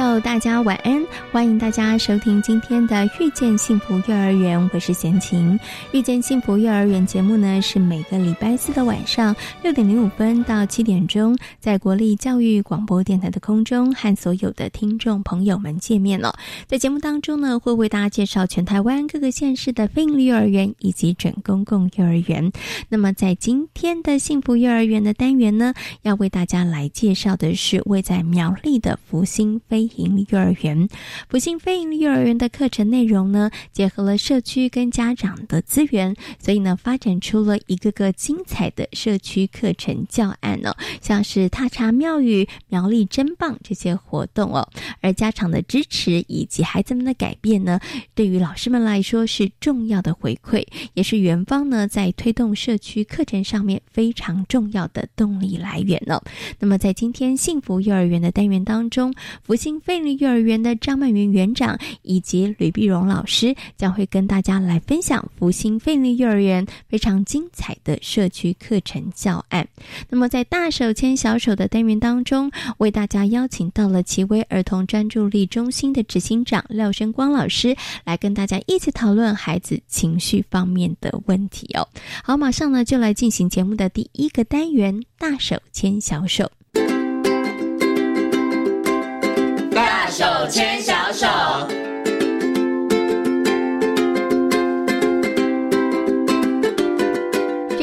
友，大家晚安！欢迎大家收听今天的《遇见幸福幼儿园》，我是贤琴。《遇见幸福幼儿园》节目呢，是每个礼拜四的晚上六点零五分到七点钟，在国立教育广播电台的空中和所有的听众朋友们见面了。在节目当中呢，会为大家介绍全台湾各个县市的非营利幼儿园以及准公共幼儿园。那么，在今天的幸福幼儿园的单元呢，要为大家来介绍的是位在苗栗的福星飞营利幼儿园。福星非营利幼儿园的课程内容呢，结合了社区跟家长的资源，所以呢，发展出了一个个精彩的社区课程教案哦，像是踏查庙宇、苗栗真棒这些活动哦。而家长的支持以及孩子们的改变呢，对于老师们来说是重要的回馈，也是园方呢在推动社区课程上面非常重要的动力来源呢、那么在今天幸福幼儿园的单元当中，福星费力幼儿园的张曼云园长以及吕碧荣老师将会跟大家来分享福星费力幼儿园非常精彩的社区课程教案。那么在大手牵小手的单元当中，为大家邀请到了奇威儿童专注力中心的执行长廖生光老师来跟大家一起讨论孩子情绪方面的问题哦。好，马上呢就来进行节目的第一个单元——大手牵小手。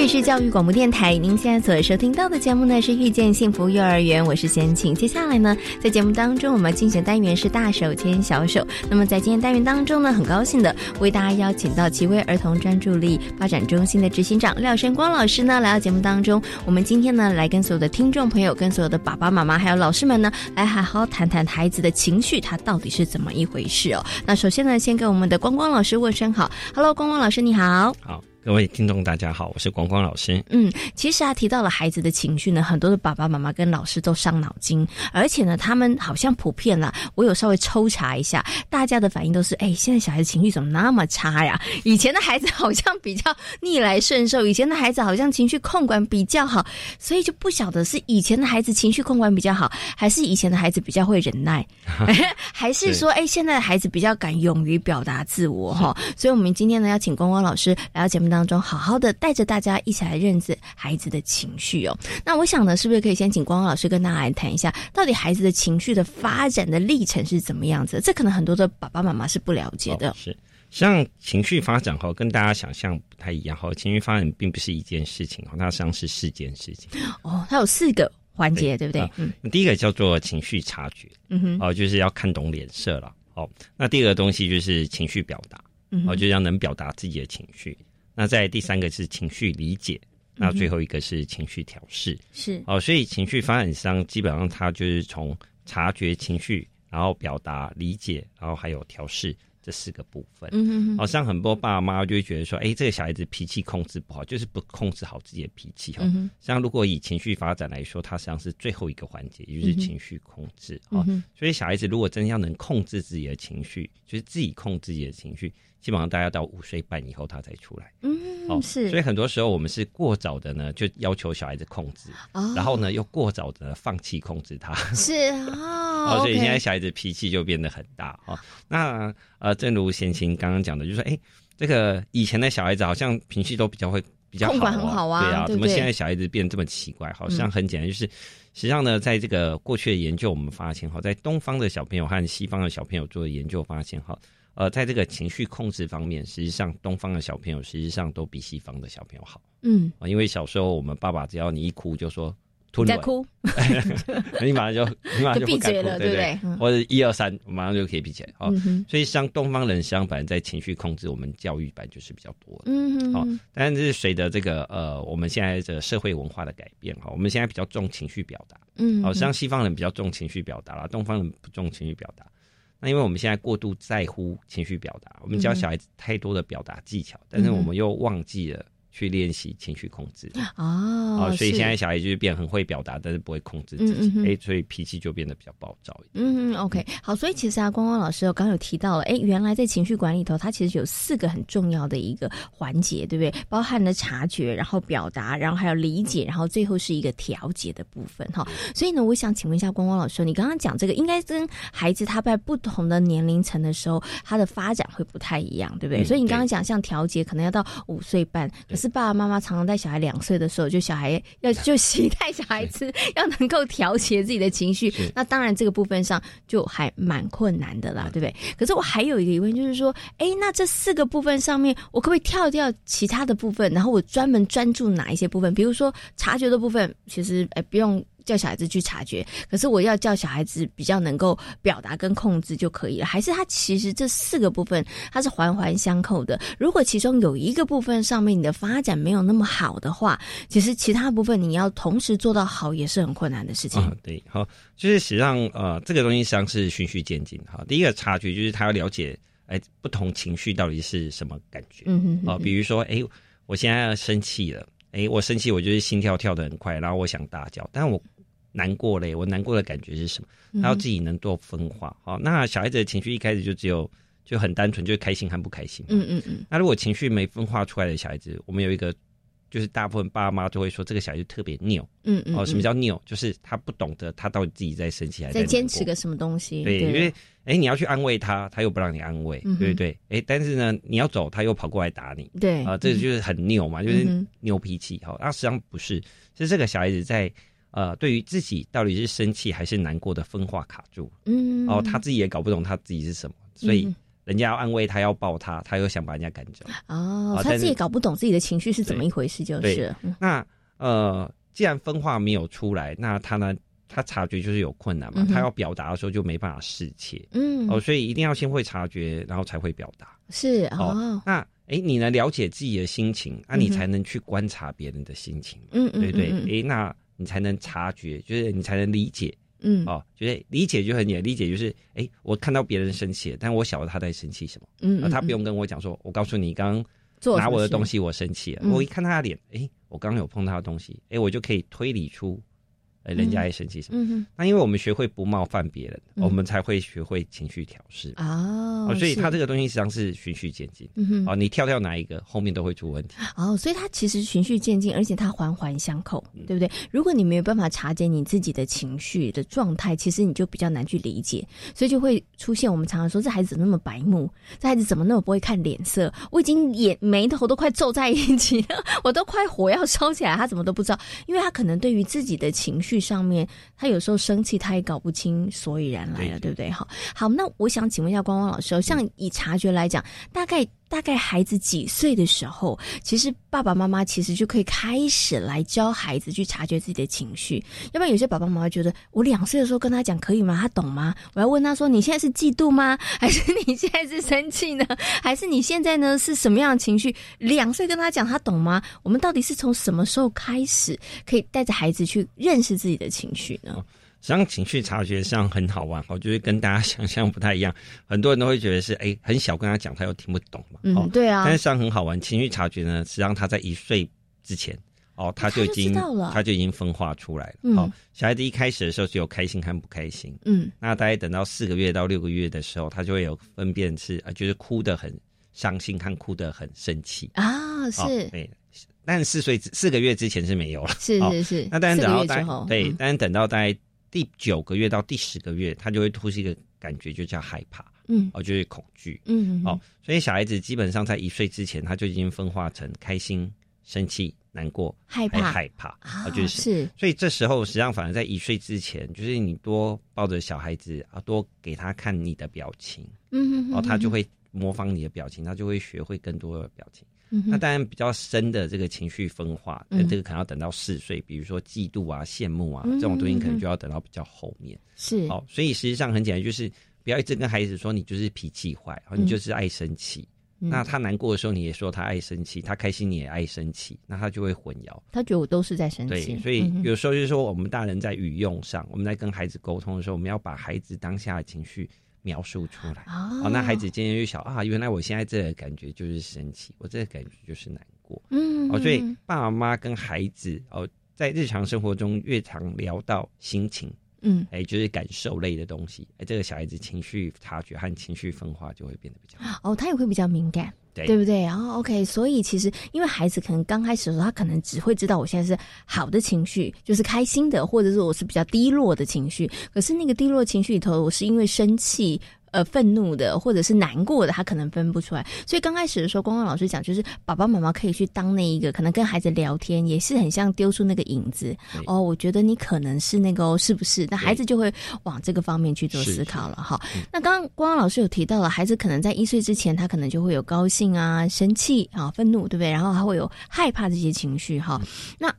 是教育广播电台，您现在所收听到的节目呢是遇见幸福幼儿园，我是贤琴。接下来呢，在节目当中，我们竞选单元是大手牵小手。那么在今天单元当中呢，很高兴的为大家邀请到奇威儿童专注力发展中心的执行长廖生光老师呢来到节目当中。我们今天呢，来跟所有的听众朋友、跟所有的爸爸妈妈还有老师们呢，来好好谈谈孩子的情绪，他到底是怎么一回事哦。那首先呢，先跟我们的光光老师问声好，Hello，光光老师你好。好，各位听众大家好，我是光光老师。嗯，其实啊，提到了孩子的情绪呢，很多的爸爸妈妈跟老师都伤脑筋，而且呢，他们好像普遍啦，我有稍微抽查一下，大家的反应都是，哎，现在小孩子情绪怎么那么差呀？以前的孩子好像比较逆来顺受，以前的孩子好像情绪控管比较好，所以就不晓得是以前的孩子情绪控管比较好，还是以前的孩子比较会忍耐，还是说，哎，现在的孩子比较敢勇于表达自我哈？所以，我们今天呢，要请光光老师来到节目当中，好好的带着大家一起来认识孩子的情绪哦。那我想呢，是不是可以先请光光老师跟大家来谈一下，到底孩子的情绪的发展的历程是怎么样子？这可能很多的爸爸妈妈是不了解的。哦、是，像情绪发展哈，跟大家想象不太一样哈。情绪发展并不是一件事情哈，它实际上是四件事情。哦，它有四个环节，对不对？第一个叫做情绪察觉，嗯哼，哦，就是要看懂脸色了。哦，那第二个东西就是情绪表达，哦，就是要能表达自己的情绪。那在第三个是情绪理解，那最后一个是情绪调试。是哦，所以情绪发展商基本上他就是从察觉情绪，然后表达、理解，然后还有调试这四个部分。嗯哼哼，好、像很多爸妈就会觉得说，哎，这个小孩子脾气控制不好，就是不控制好自己的脾气哈。嗯哼像如果以情绪发展来说，它实际上是最后一个环节，也就是情绪控制啊、嗯哼所以小孩子如果真要能控制自己的情绪，就是自己控制自己的情绪，基本上大家到五岁半以后他才出来。嗯，是，所以很多时候我们是过早的呢，就要求小孩子控制，哦然后呢又过早的放弃控制他。是 哦哦，所以现在小孩子脾气就变得很大哦。那呃，正如贤琴刚刚讲的，就是说，哎，这个以前的小孩子好像脾气都比较会比较好、控管很好啊对啊，对对怎么现在小孩子变这么奇怪？好像很简单，就是实际上呢，在这个过去的研究，我们发现哈，在东方的小朋友和西方的小朋友做的研究发现哈。呃，在这个情绪控制方面，实际上东方的小朋友实际上都比西方的小朋友好嗯啊，因为小时候我们爸爸只要你一哭就说吞在哭，你马上就 你马上就闭嘴了，对不对？或者一二三，马上就可以闭起来。好，嗯所以像东方人相反，在情绪控制，我们教育版就是比较多。嗯好，但是随着这个呃，我们现在的社会文化的改变，哈，我们现在比较重情绪表达。嗯，好像西方人比较重情绪表达啦，东方人不重情绪表达。那因为我们现在过度在乎情绪表达，我们教小孩子太多的表达技巧，但是我们又忘记了。去练习情绪控制哦，所以现在小孩就是变很会表达，但是不会控制自己，哎，所以脾气就变得比较暴躁一点。嗯，OK，好，所以其实啊，光光老师刚刚有提到了，哎，原来在情绪管理头，它其实有四个很重要的一个环节，对不对？包含了察觉，然后表达，然后还有理解，然后最后是一个调节的部分，哈。所以呢，我想请问一下光光老师，你刚刚讲这个，应该跟孩子他在不同的年龄层的时候，他的发展会不太一样，对不对？所以你刚刚讲像调节，可能要到五岁半，可是。爸爸妈妈常常在小孩两岁的时候，就小孩要就期待小孩子 要能够调节自己的情绪。那当然这个部分上就还蛮困难的啦，对不对？可是我还有一个疑问，就是说，哎，那这四个部分上面，我可不可以跳掉其他的部分，然后我专门专注哪一些部分？比如说察觉的部分，其实哎不用。叫小孩子去察觉，可是我要叫小孩子比较能够表达跟控制就可以了。还是他其实这四个部分它是环环相扣的。如果其中有一个部分上面你的发展没有那么好的话，其实其他部分你要同时做到好也是很困难的事情。对，好，就是实际上呃，这个东西实际上是循序渐进。哈，第一个察觉就是他要了解，哎，不同情绪到底是什么感觉。嗯哼，哦，比如说，哎，我现在要生气了，哎，我生气，我就是心跳跳得很快，然后我想大叫，但我。难过嘞，我难过的感觉是什么？他要自己能做分化。好，那小孩子的情绪一开始就只有就很单纯，就是开心和不开心。嗯嗯嗯。那如果情绪没分化出来的小孩子，我们有一个，就是大部分爸妈都会说这个小孩子特别拗。嗯嗯。哦，什么叫拗？就是他不懂得他到底自己在生气还是在坚持个什么东西。对，因为哎，你要去安慰他，他又不让你安慰，对不对？哎，但是呢，你要走，他又跑过来打你。对。啊，这就是很拗嘛，就是拗脾气。好，那实际上不是，是这个小孩子在。呃，对于自己到底是生气还是难过的分化卡住，嗯，哦，他自己也搞不懂他自己是什么，所以人家要安慰他，要抱他，他又想把人家赶走。哦，他自己搞不懂自己的情绪是怎么一回事，就是。那呃，既然分化没有出来，那他呢，他察觉就是有困难嘛，他要表达的时候就没办法释切，嗯，哦，所以一定要先会察觉，然后才会表达。是哦，那哎，你能了解自己的心情，那你才能去观察别人的心情，嗯嗯，对对，哎，那。你才能察觉，就是你才能理解，嗯，哦，就是理解就很简单，理解就是，哎，我看到别人生气，但我晓得他在生气什么，嗯，他不用跟我讲说，我告诉你，刚刚拿我的东西，我生气了，我一看他的脸，哎，我刚刚有碰他的东西，哎，我就可以推理出。人家也生气什么？那因为我们学会不冒犯别人，我们才会学会情绪调试哦。所以他这个东西实际上是循序渐进。嗯哦，你跳跳哪一个，后面都会出问题。哦，所以它其实循序渐进，而且它环环相扣，对不对？如果你没有办法察觉你自己的情绪的状态，其实你就比较难去理解，所以就会出现我们常常说这孩子怎么那么白目，这孩子怎么那么不会看脸色？我已经眼眉头都快皱在一起了，我都快火要烧起来，他怎么都不知道？因为他可能对于自己的情绪。上面，他有时候生气，他也搞不清所以然来了，对不对？好，好，那我想请问一下光光老师，像以察觉来讲，大概大概孩子几岁的时候，其实爸爸妈妈其实就可以开始来教孩子去察觉自己的情绪。要不然有些爸爸妈妈觉得，我两岁的时候跟他讲可以吗？他懂吗？我要问他说，你现在是嫉妒吗？还是你现在是生气呢？还是你现在呢是什么样的情绪？两岁跟他讲，他懂吗？我们到底是从什么时候开始可以带着孩子去认识自己的情绪呢？实际上，情绪察觉上很好玩，哦就是跟大家想象不太一样。很多人都会觉得是，哎，很小跟他讲，他又听不懂嘛。嗯，对啊。但是实际上很好玩，情绪察觉呢，实际上他在一岁之前，哦，他就已经他就已经分化出来了。哦，小孩子一开始的时候只有开心和不开心。嗯。那大概等到四个月到六个月的时候，他就会有分辨是，啊，就是哭得很伤心和哭得很生气啊。是。对。但四岁四个月之前是没有了。是是是。那当然等到大对，但是等到大概。第九个月到第十个月，他就会出现一个感觉，就叫害怕，嗯，哦，就是恐惧，嗯，哦，所以小孩子基本上在一岁之前，他就已经分化成开心、生气、难过、害怕、害怕，啊，就是，所以这时候实际上反而在一岁之前，就是你多抱着小孩子啊，多给他看你的表情，嗯，哦，他就会模仿你的表情，他就会学会更多的表情。那当然比较深的这个情绪分化，那这个可能要等到四岁，比如说嫉妒啊、羡慕啊这种东西，可能就要等到比较后面。是，好，所以实际上很简单，就是不要一直跟孩子说你就是脾气坏，你就是爱生气。那他难过的时候，你也说他爱生气；他开心，你也爱生气，那他就会混淆。他觉得我都是在生气。对，所以有时候就是说，我们大人在语用上，我们在跟孩子沟通的时候，我们要把孩子当下的情绪描述出来。哦，那孩子今天就想啊，原来我现在这个感觉就是生气，我这个感觉就是难过。嗯，哦，所以爸爸妈妈跟孩子哦，在日常生活中越常聊到心情。嗯，哎，就是感受类的东西，哎，这个小孩子情绪察觉和情绪分化就会变得比较哦，他也会比较敏感，对不对？然后 OK，所以其实因为孩子可能刚开始的时候，他可能只会知道我现在是好的情绪，就是开心的，或者是我是比较低落的情绪。可是那个低落情绪里头，我是因为生气。呃，愤怒的或者是难过的，他可能分不出来。所以刚开始的时候，光光老师讲，就是爸爸妈妈可以去当那一个，可能跟孩子聊天，也是很像丢出那个影子。哦，我觉得你可能是那个哦，是不是？那孩子就会往这个方面去做思考了。哈，那刚刚光光老师有提到了，孩子可能在一岁之前，他可能就会有高兴啊、生气啊、愤怒，对不对？然后还会有害怕这些情绪。哈，那。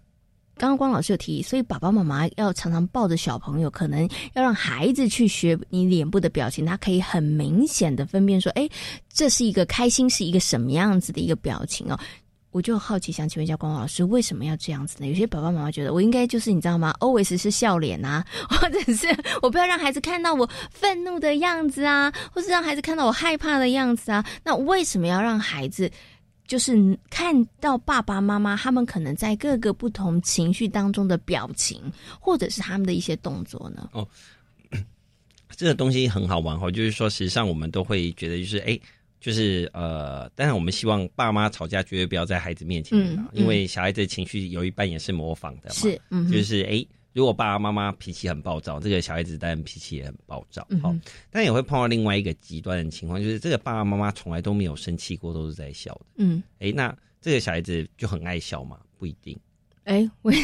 刚刚光老师有提，所以爸爸妈妈要常常抱着小朋友，可能要让孩子去学你脸部的表情，他可以很明显的分辨说，哎，这是一个开心，是一个什么样子的一个表情哦。我就好奇，想请问一下光老师，为什么要这样子呢？有些爸爸妈妈觉得，我应该就是你知道吗？always 是笑脸啊，或者是我不要让孩子看到我愤怒的样子啊，或是让孩子看到我害怕的样子啊。那为什么要让孩子？就是看到爸爸妈妈他们可能在各个不同情绪当中的表情，或者是他们的一些动作呢？哦，这个东西很好玩哈，就是说，实际上我们都会觉得，就是哎，就是呃，当然我们希望爸妈吵架绝对不要在孩子面前，嗯，因为小孩子的情绪有一半也是模仿的嘛，是，嗯，就是哎。如果爸爸妈妈脾气很暴躁，这个小孩子当然脾气也很暴躁。好，但也会碰到另外一个极端的情况，就是这个爸爸妈妈从来都没有生气过，都是在笑的。嗯，哎，那这个小孩子就很爱笑嘛？不一定。哎，我。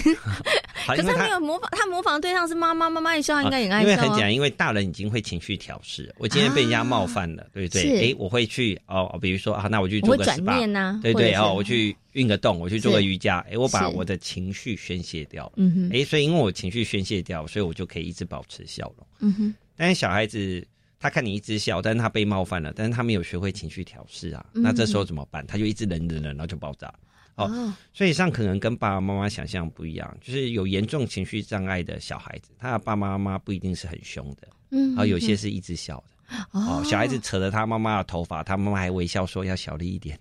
可是他没有模仿，他模仿的对象是妈妈，妈妈一笑应该也爱笑。因为很简单，因为大人已经会情绪调试。我今天被人家冒犯了，对不对？哎，我会去哦，比如说啊，那我去做个 SPA，对对哦，我去运个动，我去做个瑜伽，哎，我把我的情绪宣泄掉。嗯哼，哎，所以因为我情绪宣泄掉，所以我就可以一直保持笑容。嗯哼，但是小孩子他看你一直笑，但是他被冒犯了，但是他没有学会情绪调试啊，那这时候怎么办？他就一直忍忍忍，然后就爆炸。哦，所以上可能跟爸爸妈妈想象不一样，就是有严重情绪障碍的小孩子，他的爸爸妈妈不一定是很凶的，嗯，然后有些是一直笑的，哦，小孩子扯着他妈妈的头发，他妈妈还微笑说要小力一点，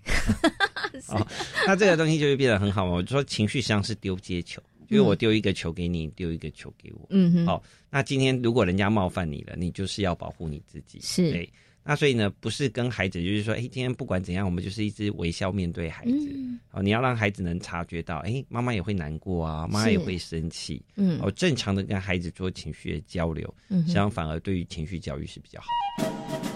哦，那这个东西就会变得很好嘛。我说情绪上是丢接球，因为我丢一个球给你，丢一个球给我，嗯哼，好，那今天如果人家冒犯你了，你就是要保护你自己，是。对。那所以呢，不是跟孩子，就是说，哎，今天不管怎样，我们就是一直微笑面对孩子。哦，你要让孩子能察觉到，哎，妈妈也会难过啊，妈妈也会生气。嗯，哦，正常的跟孩子做情绪的交流，实际上反而对于情绪教育是比较好。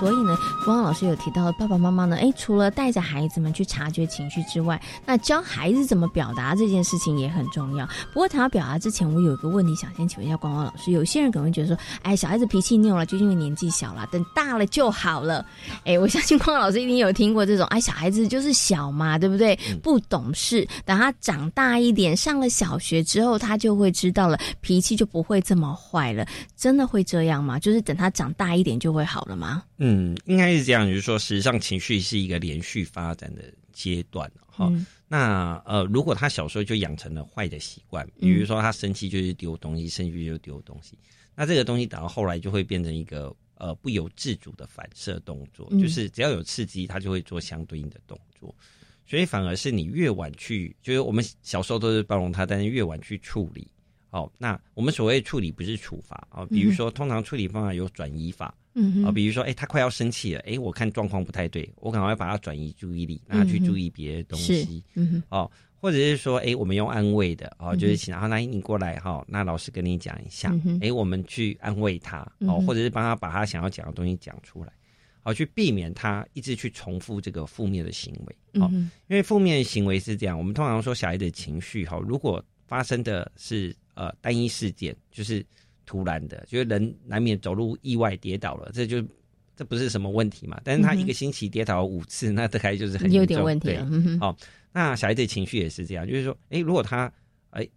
所以呢，光老师有提到，爸爸妈妈呢，哎，除了带着孩子们去察觉情绪之外，那教孩子怎么表达这件事情也很重要。不过谈到表达之前，我有一个问题想先请问一下光光老师。有些人可能会觉得说，哎，小孩子脾气拗了，就因为年纪小了，等大了就好了。哎，我相信光光老师一定有听过这种，哎，小孩子就是小嘛，对不对？不懂事，等他长大一点，上了小学之后，他就会知道了，脾气就不会这么坏了。真的会这样吗？就是等他长大一点就会好了吗？嗯，应该是这样，就是说，实际上情绪是一个连续发展的阶段哈。那呃，如果他小时候就养成了坏的习惯，比如说他生气就是丢东西，生气就丢东西，那这个东西等到后来就会变成一个呃不由自主的反射动作，就是只要有刺激，他就会做相对应的动作。所以反而是你越晚去，就是我们小时候都是包容他，但是越晚去处理，哦，那我们所谓处理不是处罚啊，比如说通常处理方法有转移法。嗯啊，比如说，哎，他快要生气了，哎，我看状况不太对，我赶快把他转移注意力，让他去注意别的东西。嗯哦，或者是说，哎，我们用安慰的，哦，就是请他，来你过来哈，那老师跟你讲一下，哎，我们去安慰他，哦，或者是帮他把他想要讲的东西讲出来，好，去避免他一直去重复这个负面的行为。哦，因为负面行为是这样，我们通常说小孩的情绪，哈，如果发生的是呃单一事件，就是。突然的，就是人难免走路意外跌倒了，这就这这不是什么问题嘛。但是他一个星期跌倒五次，那大概就是很有点问题了。好，那小孩子情绪也是这样，就是说，哎，如果他哎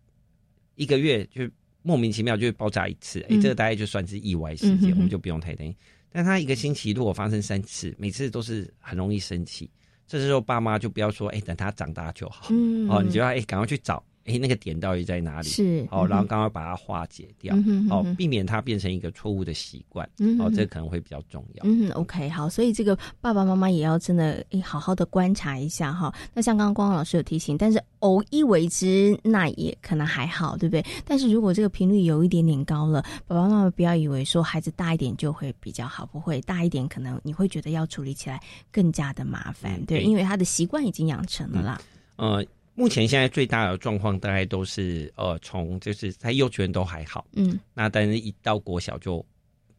一个月就莫名其妙就爆炸一次，哎，这个大概就算是意外事件，我们就不用太担心。但他一个星期如果发生三次，每次都是很容易生气，这时候爸妈就不要说，哎，等他长大就好。哦，你就要哎，赶快去找。哎，那个点到底在哪里？是哦，然后刚刚把它化解掉，哦，避免它变成一个错误的习惯，哦，这可能会比较重要。嗯，OK，好，所以这个爸爸妈妈也要真的好好的观察一下哈。那像刚刚光光老师有提醒，但是偶一为之，那也可能还好，对不对？但是如果这个频率有一点点高了，爸爸妈妈不要以为说孩子大一点就会比较好，不会大一点，可能你会觉得要处理起来更加的麻烦，对，因为他的习惯已经养成了啦。呃。目前现在最大的状况大概都是呃，从就是在幼稚园都还好，嗯，那但是一到国小就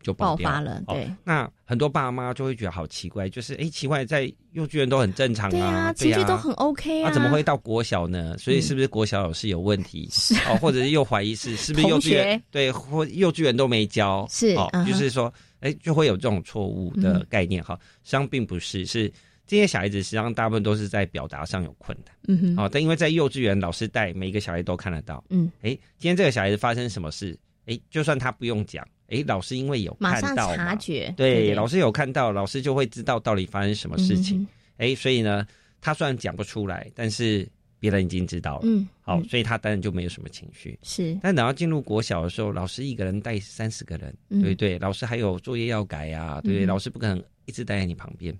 就爆发了，对。那很多爸妈就会觉得好奇怪，就是哎，奇怪，在幼稚园都很正常啊，对啊，情绪都很 OK 啊，怎么会到国小呢？所以是不是国小老师有问题？是哦，或者是又怀疑是是不是幼稚园对或幼稚园都没教？是哦，就是说哎，就会有这种错误的概念哈。实际上并不是是。这些小孩子实际上大部分都是在表达上有困难，嗯哼，哦，但因为在幼稚园老师带，每一个小孩都看得到，嗯，哎，今天这个小孩子发生什么事，哎，就算他不用讲，哎，老师因为有马上察觉，对，老师有看到，老师就会知道到底发生什么事情，哎，所以呢，他虽然讲不出来，但是别人已经知道了，嗯，好，所以他当然就没有什么情绪，是，但等到进入国小的时候，老师一个人带三十个人，嗯对？对，老师还有作业要改呀，对对？老师不可能一直待在你旁边。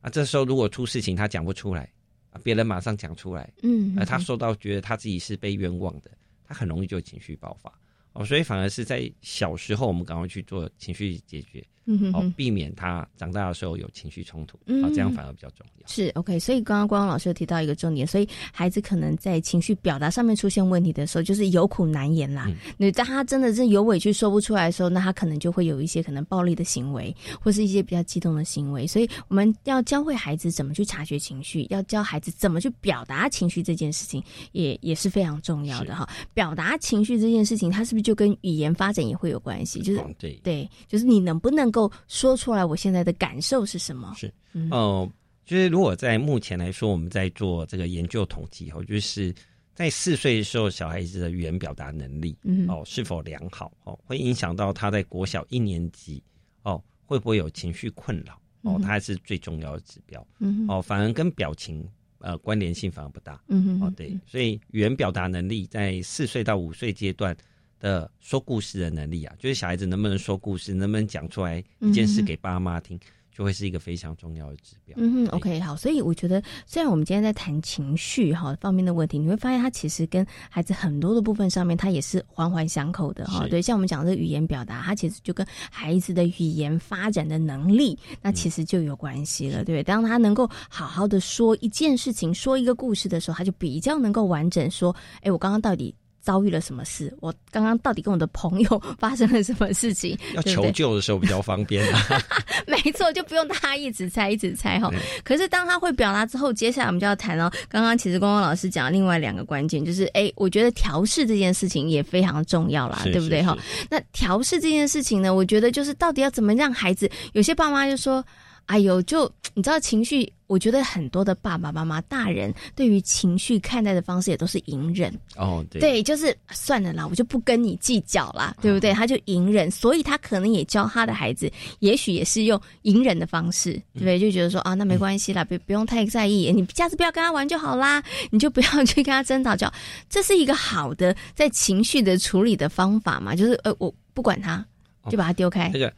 啊，这时候如果出事情，他讲不出来，啊，别人马上讲出来，嗯，而他受到觉得他自己是被冤枉的，他很容易就情绪爆发，哦，所以反而是在小时候，我们赶快去做情绪解决。好，避免他长大的时候有情绪冲突，啊，这样反而比较重要。是 OK，所以刚刚光光老师有提到一个重点，所以孩子可能在情绪表达上面出现问题的时候，就是有苦难言啦。你当他真的是有委屈说不出来的时候，那他可能就会有一些可能暴力的行为，或是一些比较激动的行为。所以我们要教会孩子怎么去察觉情绪，要教孩子怎么去表达情绪这件事情，也也是非常重要的哈。表达情绪这件事情，它是不是就跟语言发展也会有关系？就是对对，就是你能不能够。说出来，我现在的感受是什么？是，哦，就是如果在目前来说，我们在做这个研究统计后，就是在四岁的时候，小孩子的语言表达能力，哦，是否良好，哦，会影响到他在国小一年级，哦，会不会有情绪困扰，哦，它还是最重要的指标，嗯，哦，反而跟表情，呃，关联性反而不大，嗯哦，对，所以语言表达能力在四岁到五岁阶段。的说故事的能力啊，就是小孩子能不能说故事，能不能讲出来一件事给爸妈听，就会是一个非常重要的指标。嗯哼，OK，好，所以我觉得，虽然我们今天在谈情绪哈方面的问题，你会发现它其实跟孩子很多的部分上面，它也是环环相扣的哈。对，像我们讲的语言表达，它其实就跟孩子的语言发展的能力，那其实就有关系了，对不对？当他能够好好的说一件事情，说一个故事的时候，他就比较能够完整说，哎，我刚刚到底。遭遇了什么事？我刚刚到底跟我的朋友 发生了什么事情？要求救的时候比较方便。没错，就不用大家一直猜，一直猜哈。可是当他会表达之后，接下来我们就要谈哦。刚刚其实光光老师讲另外两个关键，就是哎，我觉得调试这件事情也非常重要啦，对不对哈？那调试这件事情呢，我觉得就是到底要怎么让孩子？有些爸妈就说。哎呦，就你知道情绪，我觉得很多的爸爸妈妈、大人对于情绪看待的方式也都是隐忍哦，对，就是算了啦，我就不跟你计较啦，对不对？他就隐忍，所以他可能也教他的孩子，也许也是用隐忍的方式，对不对？就觉得说啊，那没关系啦，不不用太在意，你下次不要跟他玩就好啦，你就不要去跟他争吵，就这是一个好的在情绪的处理的方法嘛？就是呃，我不管他，就把他丢开。这个。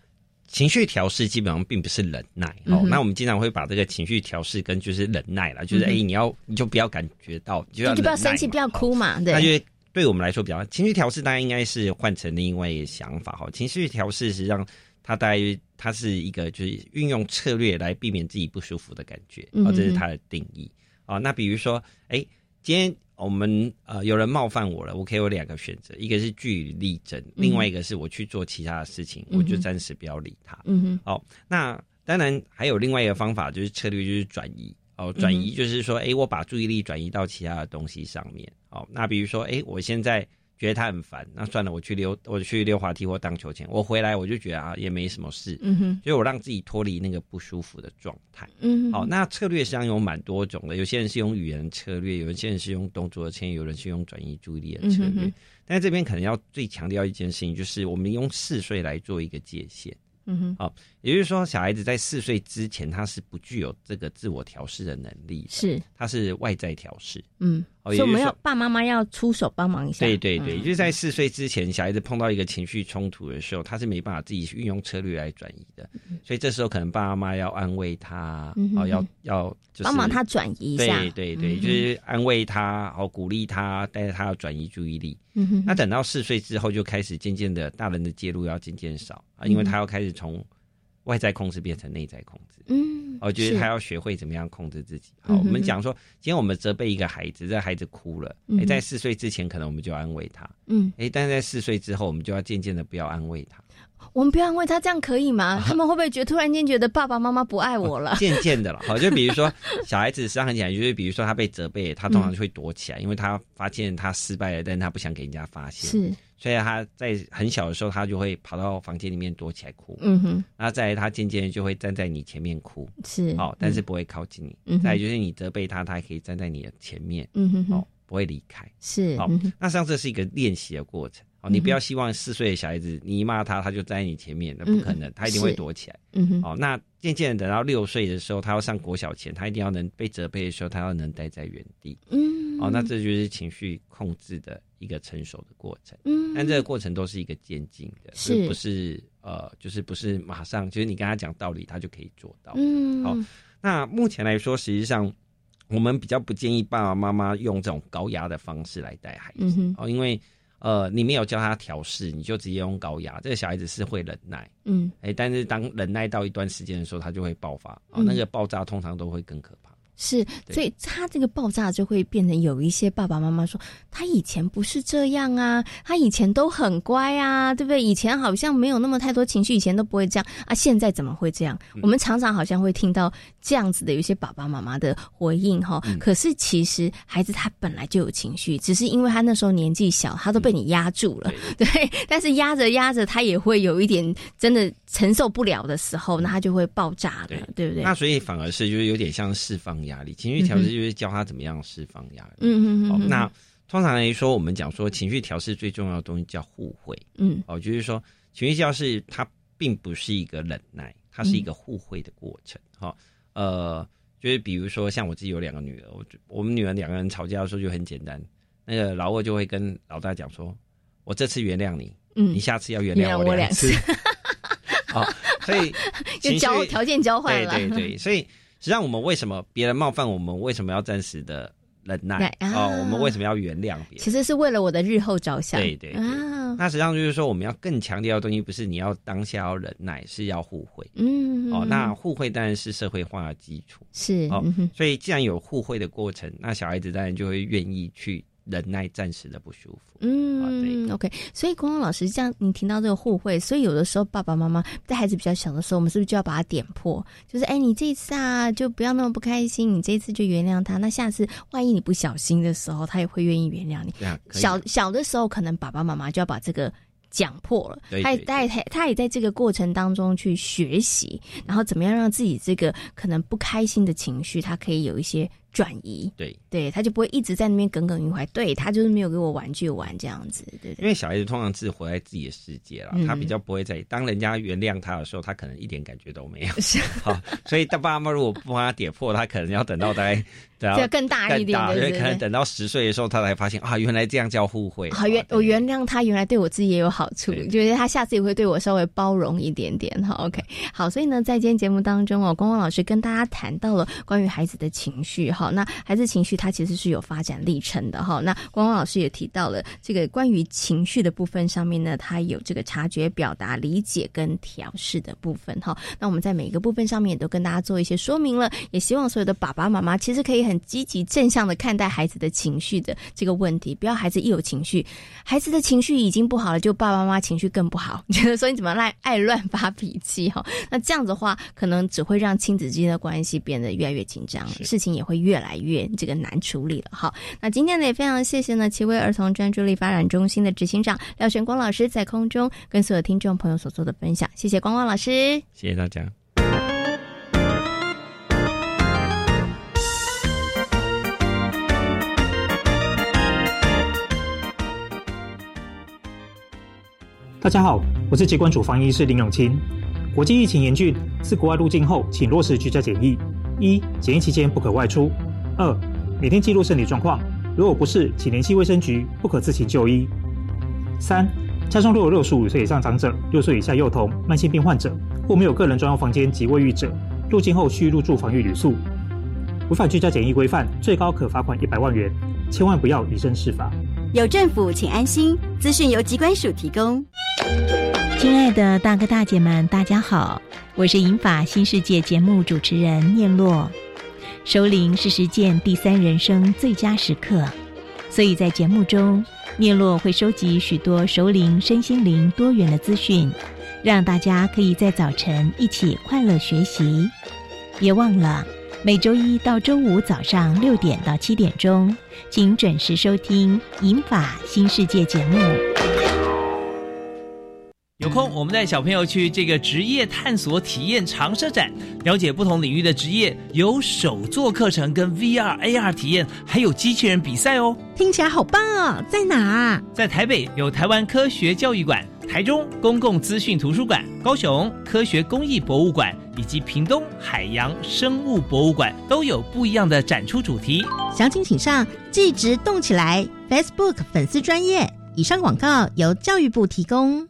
情绪调试基本上并不是忍耐哦，那我们经常会把这个情绪调试跟就是忍耐了，就是哎，你要你就不要感觉到，就要就不要生气，不要哭嘛。对，那就对我们来说比较情绪调试，大家应该是换成另外一个想法哈。情绪调试实际上它大约它是一个就是运用策略来避免自己不舒服的感觉啊，这是它的定义啊。那比如说哎，今天。我们呃，有人冒犯我了，我可以有两个选择，一个是据理力争，另外一个是我去做其他的事情，我就暂时不要理他。嗯哼。好，那当然还有另外一个方法，就是策略就是转移。哦，转移就是说，哎，我把注意力转移到其他的东西上面。哦，那比如说，哎，我现在觉得他很烦，那算了，我去溜，我去溜滑梯或荡秋千。我回来我就觉得啊，也没什么事。嗯哼，所以我让自己脱离那个不舒服的状态。嗯，好，那策略实际上有蛮多种的，有些人是用语言策略，有些人是用动作的策略，有人是用转移注意力的策略。但是这边可能要最强调一件事情，就是我们用四岁来做一个界限。嗯哼，好，也就是说，小孩子在四岁之前，他是不具有这个自我调试的能力，是，他是外在调试。嗯，所以我们要爸妈妈要出手帮忙一下。对对对，就是在四岁之前，小孩子碰到一个情绪冲突的时候，他是没办法自己运用策略来转移的，所以这时候可能爸爸妈妈要安慰他，哦，要要帮忙他转移一下。对对对，就是安慰他，哦鼓励他，但是他要转移注意力。嗯哼，那等到四岁之后，就开始渐渐的，大人的介入要渐渐少啊，因为他要开始从外在控制变成内在控制。嗯，我觉得他要学会怎么样控制自己。好，我们讲说，今天我们责备一个孩子，这孩子哭了，哎，在四岁之前，可能我们就安慰他。嗯，哎，但是在四岁之后，我们就要渐渐的不要安慰他。我们不要安慰他，这样可以吗？他们会不会觉得突然间觉得爸爸妈妈不爱我了？渐渐的了，好，就比如说小孩子实际上很简单，就是比如说他被责备，他通常就会躲起来，因为他发现他失败了，但他不想给人家发现，是，所以他在很小的时候，他就会跑到房间里面躲起来哭。嗯哼，然后再他渐渐就会站在你前面哭，是，好，但是不会靠近你。嗯，再就是你责备他，他还可以站在你的前面，嗯哼，哦，不会离开，是，好，那上这是一个练习的过程。哦，你不要希望四岁的小孩子，你一骂他，他就站在你前面，那不可能，他一定会躲起来。嗯哼。哦，那渐渐等到六岁的时候，他要上国小前，他一定要能被责备的时候，他要能待在原地。嗯。哦，那这就是情绪控制的一个成熟的过程。嗯。但这个过程都是一个渐进的，是不是？呃，就是不是马上，就是你跟他讲道理，他就可以做到。嗯。好，那目前来说，实际上我们比较不建议爸爸妈妈用这种高压的方式来带孩子。嗯。哦，因为。呃，你没有教他调试，你就直接用高压，这个小孩子是会忍耐，嗯，哎，但是当忍耐到一段时间的时候，他就会爆发，哦，那个爆炸通常都会更可怕。是，所以他这个爆炸就会变成有一些爸爸妈妈说，他以前不是这样啊，他以前都很乖啊，对不对？以前好像没有那么太多情绪，以前都不会这样啊，现在怎么会这样？我们常常好像会听到这样子的有一些爸爸妈妈的回应哈。可是其实孩子他本来就有情绪，只是因为他那时候年纪小，他都被你压住了，对。但是压着压着，他也会有一点真的承受不了的时候，那他就会爆炸了，对不对？那所以反而是就是有点像释放。压力，情绪调试就是教他怎么样释放压力。嗯嗯嗯。那通常来说，我们讲说情绪调试最重要的东西叫互惠。嗯。哦，就是说情绪调试它并不是一个忍耐，它是一个互惠的过程。哈，呃，就是比如说像我自己有两个女儿，我我们女儿两个人吵架的时候就很简单，那个老二就会跟老大讲说：“我这次原谅你，嗯，你下次要原谅我两次。” 好，所以就交条件交换了。对对对，所以。实际上，我们为什么别人冒犯我们，为什么要暂时的忍耐？哦，我们为什么要原谅别人？其实是为了我的日后着想。对对对。那实际上就是说，我们要更强调的东西，不是你要当下要忍耐，是要互惠。嗯。哦，那互惠当然是社会化的基础。是。哦，所以既然有互惠的过程，那小孩子当然就会愿意去。忍耐暂时的不舒服，嗯，OK。所以光光老师这样，你听到这个互惠，所以有的时候爸爸妈妈在孩子比较小的时候，我们是不是就要把他点破？就是哎，你这一次啊，就不要那么不开心，你这一次就原谅他。那下次万一你不小心的时候，他也会愿意原谅你。小小的时候，可能爸爸妈妈就要把这个。讲破了，他也在他他也在这个过程当中去学习，然后怎么样让自己这个可能不开心的情绪，他可以有一些转移。对，对他就不会一直在那边耿耿于怀。对他就是没有给我玩具玩这样子，对。因为小孩子通常是活在自己的世界了，他比较不会在当人家原谅他的时候，他可能一点感觉都没有。是，好，所以他爸妈如果不帮他点破，他可能要等到大概。这更大一点，因为可能等到十岁的时候，他才发现啊，原来这样叫互惠。好，原我原谅他，原来对我自己也有好处，觉得他下次也会对我稍微包容一点点。好，OK，好，所以呢，在今天节目当中哦，光光老师跟大家谈到了关于孩子的情绪。哈，那孩子情绪他其实是有发展历程的。哈，那光光老师也提到了这个关于情绪的部分上面呢，他有这个察觉、表达、理解跟调试的部分。哈，那我们在每一个部分上面也都跟大家做一些说明了，也希望所有的爸爸妈妈其实可以很积极正。向的看待孩子的情绪的这个问题，不要孩子一有情绪，孩子的情绪已经不好了，就爸爸妈妈情绪更不好，觉得说你怎么爱爱乱发脾气哈？那这样子的话，可能只会让亲子之间的关系变得越来越紧张，事情也会越。越来越这个难处理了。好，那今天呢也非常谢谢呢奇威儿童专注力发展中心的执行长廖玄光老师在空中跟所有听众朋友所做的分享，谢谢光光老师，谢谢大家。大家好，我是疾管主防疫师林永清。国际疫情严峻，自国外入境后，请落实居家检疫。一、检疫期间不可外出。二、每天记录身体状况，如果不适，请联系卫生局，不可自行就医。三、家中若有六十五岁以上长者、六岁以下幼童、慢性病患者或没有个人专用房间及卫浴者，入境后需入住防疫旅宿。违反居家检疫规范，最高可罚款一百万元。千万不要以身试法。有政府，请安心。资讯由机关署提供。亲爱的大哥大姐们，大家好，我是银法新世界节目主持人念洛。首领是实践第三人生最佳时刻，所以在节目中，念洛会收集许多首领身心灵多元的资讯，让大家可以在早晨一起快乐学习。别忘了。每周一到周五早上六点到七点钟，请准时收听《银法新世界》节目。有空，我们带小朋友去这个职业探索体验长设展，了解不同领域的职业，有手作课程、跟 VR、AR 体验，还有机器人比赛哦。听起来好棒哦！在哪？在台北有台湾科学教育馆。台中公共资讯图书馆、高雄科学工艺博物馆以及屏东海洋生物博物馆都有不一样的展出主题。详情请上“即职动起来 ”Facebook 粉丝专业。以上广告由教育部提供。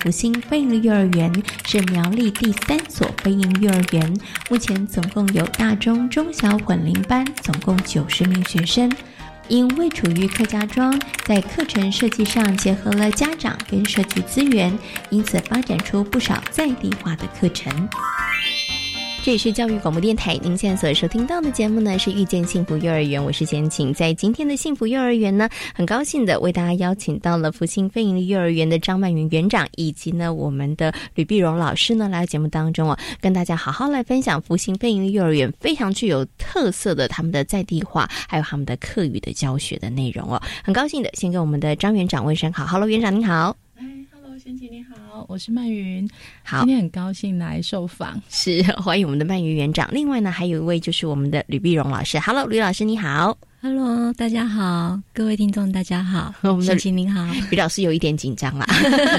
福星飞鹰幼儿园是苗栗第三所飞鹰幼儿园，目前总共有大中中小混龄班，总共九十名学生。因位处于客家庄，在课程设计上结合了家长跟社区资源，因此发展出不少在地化的课程。这里是教育广播电台，您现在所收听到的节目呢是遇见幸福幼儿园，我是贤晴。在今天的幸福幼儿园呢，很高兴的为大家邀请到了福星飞盈幼儿园的张曼云园长，以及呢我们的吕碧荣老师呢来到节目当中哦，跟大家好好来分享福星飞盈幼儿园非常具有特色的他们的在地化，还有他们的课语的教学的内容哦。很高兴的，先跟我们的张园长问声好，Hello，园长您好。贤琪你好，我是曼云。好，今天很高兴来受访，是欢迎我们的曼云园长。另外呢，还有一位就是我们的吕碧荣老师。Hello，吕老师你好。Hello，大家好，各位听众大家好，我们的您好，于老师有一点紧张啦。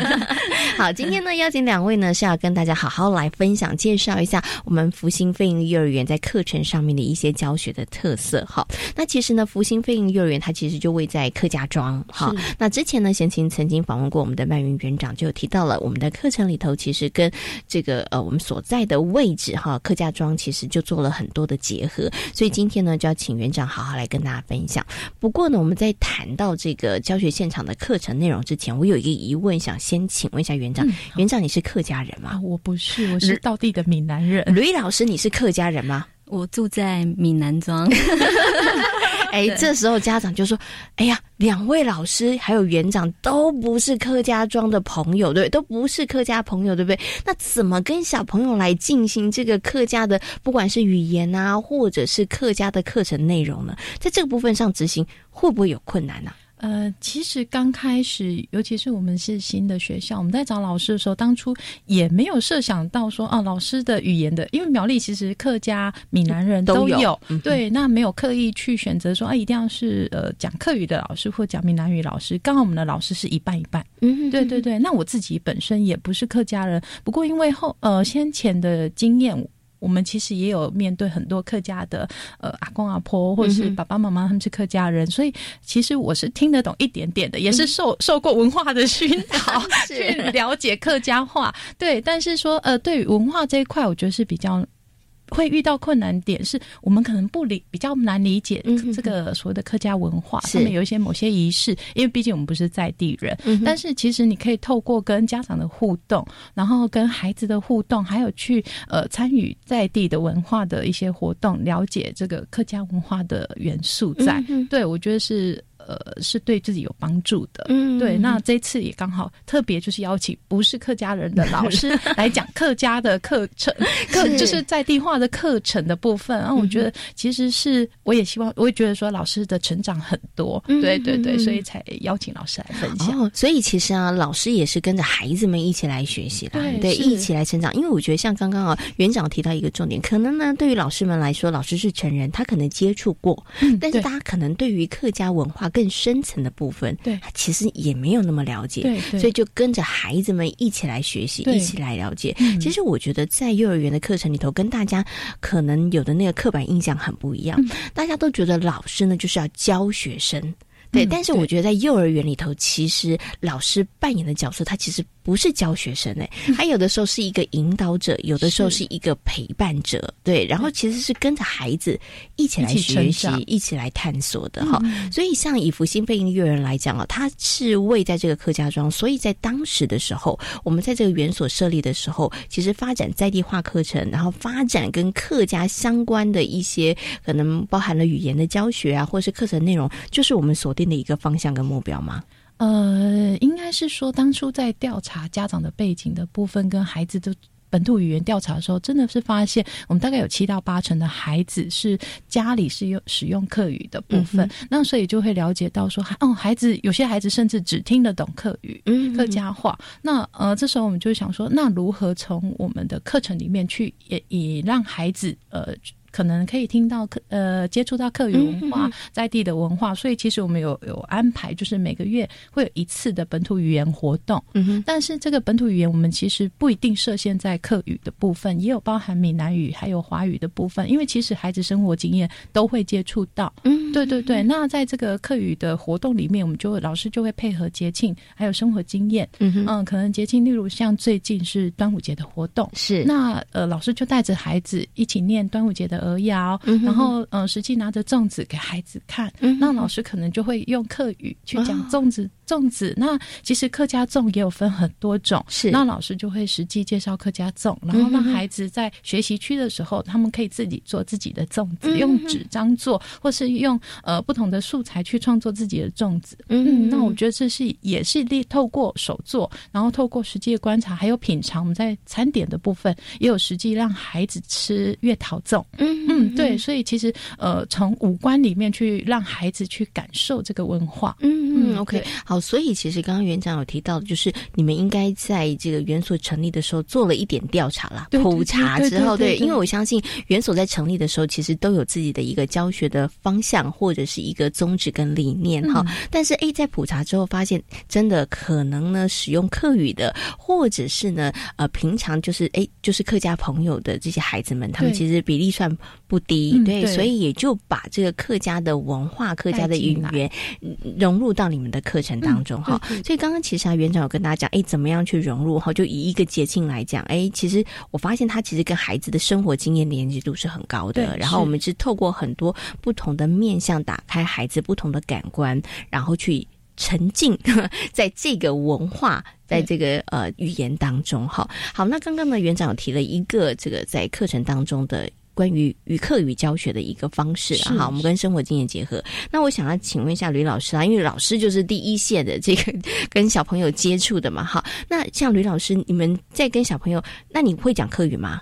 好，今天呢邀请两位呢是要跟大家好好来分享介绍一下我们福星飞鹰幼儿园在课程上面的一些教学的特色。哈，那其实呢福星飞鹰幼儿园它其实就位在客家庄。哈，那之前呢贤琴曾经访问过我们的曼云园长，就有提到了我们的课程里头其实跟这个呃我们所在的位置哈客家庄其实就做了很多的结合。所以今天呢就要请园长好好来跟大家。分享。不过呢，我们在谈到这个教学现场的课程内容之前，我有一个疑问，想先请问一下园长。园长，你是客家人吗？我不是，我是道地的闽南人。吕老师，你是客家人吗？我住在闽南庄。哎，这时候家长就说：“哎呀，两位老师还有园长都不是客家庄的朋友，对，都不是客家朋友，对不对？那怎么跟小朋友来进行这个客家的，不管是语言啊，或者是客家的课程内容呢？在这个部分上执行，会不会有困难呢？”呃，其实刚开始，尤其是我们是新的学校，我们在找老师的时候，当初也没有设想到说啊，老师的语言的，因为苗栗其实客家、闽南人都有，对，那没有刻意去选择说啊，一定要是呃讲客语的老师或讲闽南语老师。刚好我们的老师是一半一半，嗯，对对对。那我自己本身也不是客家人，不过因为后呃先前的经验。我们其实也有面对很多客家的呃阿公阿婆或者是爸爸妈妈他们是客家人，所以其实我是听得懂一点点的，也是受受过文化的熏陶 去了解客家话。对，但是说呃，对于文化这一块，我觉得是比较。会遇到困难点是我们可能不理比较难理解这个所谓的客家文化，上面有一些某些仪式，因为毕竟我们不是在地人。但是其实你可以透过跟家长的互动，然后跟孩子的互动，还有去呃参与在地的文化的一些活动，了解这个客家文化的元素在。对我觉得是。呃，是对自己有帮助的。嗯，对。那这次也刚好特别就是邀请不是客家人的老师来讲客家的课程，课就是在地化的课程的部分。然后我觉得其实是我也希望，我也觉得说老师的成长很多。对对对，所以才邀请老师来分享。哦，所以其实啊，老师也是跟着孩子们一起来学习啦，对，一起来成长。因为我觉得像刚刚啊，园长提到一个重点，可能呢对于老师们来说，老师是成人，他可能接触过，但是大家可能对于客家文化。更深层的部分，对，其实也没有那么了解，对，所以就跟着孩子们一起来学习，一起来了解。其实我觉得在幼儿园的课程里头，跟大家可能有的那个刻板印象很不一样，大家都觉得老师呢就是要教学生，对，但是我觉得在幼儿园里头，其实老师扮演的角色，他其实。不是教学生诶，他有的时候是一个引导者，有的时候是一个陪伴者，对，然后其实是跟着孩子一起来学习，一起来探索的哈。所以像以福星飞鹰幼儿园来讲啊，他是位在这个客家庄，所以在当时的时候，我们在这个园所设立的时候，其实发展在地化课程，然后发展跟客家相关的一些可能包含了语言的教学啊，或是课程内容，就是我们锁定的一个方向跟目标吗？呃，应该是说，当初在调查家长的背景的部分，跟孩子的本土语言调查的时候，真的是发现，我们大概有七到八成的孩子是家里是用使用客语的部分，那所以就会了解到说，哦，孩子有些孩子甚至只听得懂客语、客家话。那呃，这时候我们就想说，那如何从我们的课程里面去，也也让孩子呃。可能可以听到客呃接触到客语文化在地的文化，所以其实我们有有安排，就是每个月会有一次的本土语言活动。嗯哼，但是这个本土语言我们其实不一定设限在客语的部分，也有包含闽南语还有华语的部分，因为其实孩子生活经验都会接触到。嗯，对对对。那在这个客语的活动里面，我们就老师就会配合节庆还有生活经验。嗯哼，嗯，可能节庆例如像最近是端午节的活动，是那呃老师就带着孩子一起念端午节的。儿谣，然后嗯，实际拿着粽子给孩子看，那老师可能就会用课语去讲粽子。粽子，那其实客家粽也有分很多种，是那老师就会实际介绍客家粽，然后让孩子在学习区的时候，他们可以自己做自己的粽子，用纸张做，或是用呃不同的素材去创作自己的粽子。嗯，那我觉得这是也是利透过手做，然后透过实际的观察，还有品尝，我们在餐点的部分也有实际让孩子吃月桃粽。嗯嗯，对，所以其实呃从五官里面去让孩子去感受这个文化。嗯嗯，OK，好。所以，其实刚刚园长有提到的，就是你们应该在这个园所成立的时候做了一点调查啦，普查之后，对，因为我相信园所在成立的时候，其实都有自己的一个教学的方向或者是一个宗旨跟理念哈。但是，哎，在普查之后发现，真的可能呢，使用客语的，或者是呢，呃，平常就是哎，就是客家朋友的这些孩子们，他们其实比例算不低，对，所以也就把这个客家的文化、客家的语言融入到你们的课程。当中哈，所以刚刚其实啊，园长有跟大家讲，哎，怎么样去融入哈？就以一个节庆来讲，哎，其实我发现他其实跟孩子的生活经验连接度是很高的。然后我们是透过很多不同的面向，打开孩子不同的感官，然后去沉浸 在这个文化，在这个呃语言当中哈。好，那刚刚呢，园长有提了一个这个在课程当中的。关于语课语教学的一个方式啊，好，我们跟生活经验结合。那我想要请问一下吕老师啊，因为老师就是第一线的这个 跟小朋友接触的嘛，好，那像吕老师，你们在跟小朋友，那你会讲课语吗？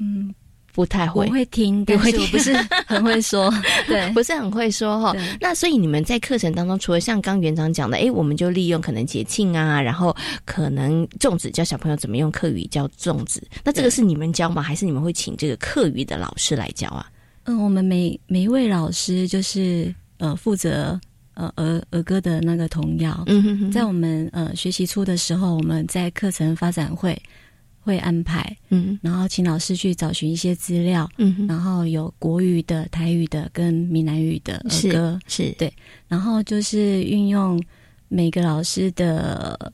嗯。不太会，我 会听，但是我不是很会说，对，不是很会说哈。那所以你们在课程当中，除了像刚园长讲的，哎，我们就利用可能节庆啊，然后可能粽子教小朋友怎么用课语教粽子。那这个是你们教吗？还是你们会请这个课语的老师来教啊？嗯，我们每每一位老师就是呃负责呃儿儿歌的那个童谣。嗯哼哼，在我们呃学习初的时候，我们在课程发展会。会安排，嗯，然后请老师去找寻一些资料，嗯，然后有国语的、台语的跟闽南语的儿歌，是。对，然后就是运用每个老师的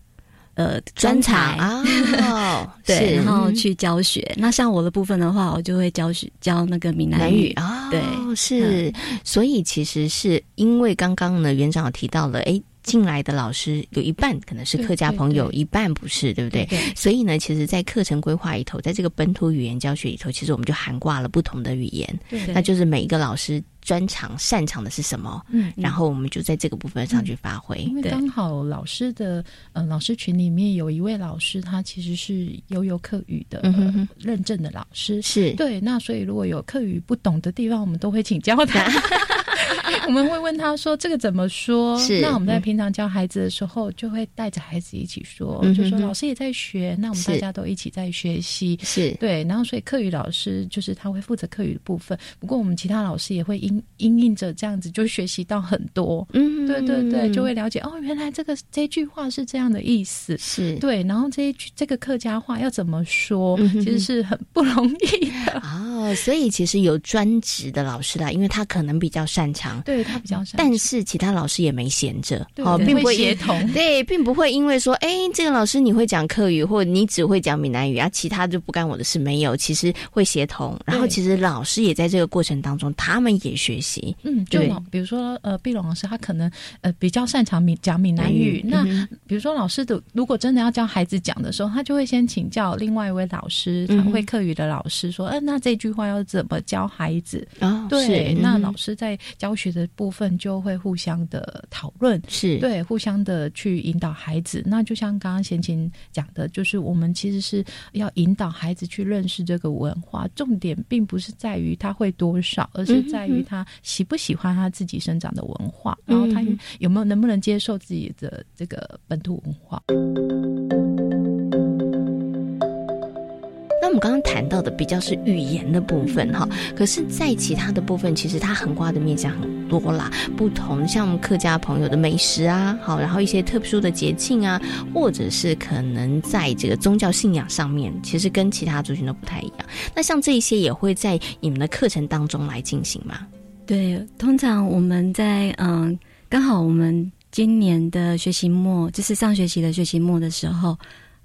呃专才。啊，对，然后去教学。那像我的部分的话，我就会教学教那个闽南语。啊，对，是，所以其实是因为刚刚呢，园长有提到了，哎。进来的老师有一半可能是客家朋友，一半不是，对不对？所以呢，其实，在课程规划里头，在这个本土语言教学里头，其实我们就涵挂了不同的语言，那就是每一个老师专长擅长的是什么，嗯，然后我们就在这个部分上去发挥。因为刚好老师的呃老师群里面有一位老师，他其实是悠悠课语的嗯认证的老师，是对。那所以如果有课语不懂的地方，我们都会请教他。我们会问他说：“这个怎么说？”是那我们在平常教孩子的时候，就会带着孩子一起说，就说老师也在学，那我们大家都一起在学习。是对，然后所以课语老师就是他会负责课语的部分，不过我们其他老师也会因因应着这样子，就学习到很多。嗯，对对对，就会了解哦，原来这个这句话是这样的意思。是对，然后这一句这个客家话要怎么说，其实是很不容易的哦。所以其实有专职的老师啦，因为他可能比较擅长。对他比较擅长，但是其他老师也没闲着，哦，并不会协同，对，并不会因为说，哎，这个老师你会讲客语，或你只会讲闽南语啊，其他就不干我的事，没有，其实会协同。然后其实老师也在这个过程当中，他们也学习，嗯，就比如说呃，碧龙老师他可能呃比较擅长闽讲闽南语，那比如说老师的如果真的要教孩子讲的时候，他就会先请教另外一位老师，他会课语的老师说，嗯，那这句话要怎么教孩子？哦，对，那老师在教学的部分就会互相的讨论，是对，互相的去引导孩子。那就像刚刚贤琴讲的，就是我们其实是要引导孩子去认识这个文化，重点并不是在于他会多少，而是在于他喜不喜欢他自己生长的文化，然后他有没有能不能接受自己的这个本土文化。我们刚刚谈到的比较是语言的部分哈，可是，在其他的部分，其实它横跨的面向很多啦，不同像客家朋友的美食啊，好，然后一些特殊的节庆啊，或者是可能在这个宗教信仰上面，其实跟其他族群都不太一样。那像这一些也会在你们的课程当中来进行吗？对，通常我们在嗯，刚好我们今年的学期末，就是上学期的学期末的时候，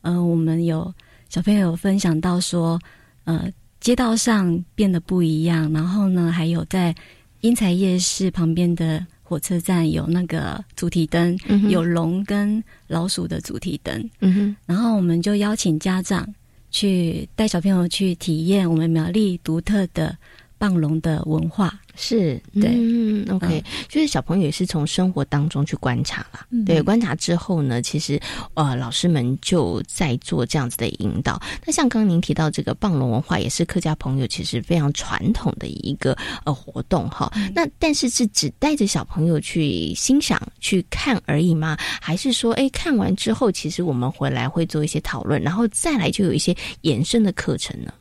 嗯，我们有。小朋友分享到说，呃，街道上变得不一样，然后呢，还有在英才夜市旁边的火车站有那个主题灯，有龙跟老鼠的主题灯。嗯哼，然后我们就邀请家长去带小朋友去体验我们苗栗独特的棒龙的文化。是对，嗯，OK，就是小朋友也是从生活当中去观察了，对，观察之后呢，其实呃，老师们就在做这样子的引导。那像刚刚您提到这个棒龙文化，也是客家朋友其实非常传统的一个呃活动哈。那但是是只带着小朋友去欣赏、去看而已吗？还是说，哎，看完之后，其实我们回来会做一些讨论，然后再来就有一些延伸的课程呢？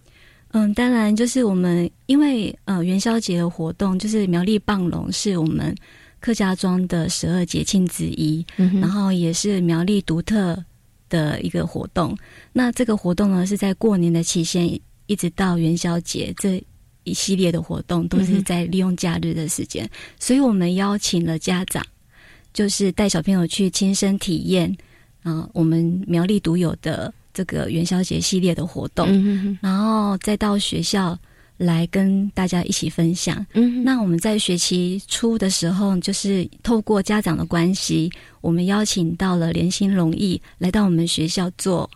嗯，当然，就是我们因为呃元宵节的活动，就是苗栗棒龙是我们客家庄的十二节庆之一，然后也是苗栗独特的一个活动。那这个活动呢，是在过年的期间一直到元宵节这一系列的活动，都是在利用假日的时间，所以我们邀请了家长，就是带小朋友去亲身体验啊，我们苗栗独有的。这个元宵节系列的活动，然后再到学校来跟大家一起分享。嗯，那我们在学期初的时候，就是透过家长的关系，我们邀请到了连心龙艺来到我们学校做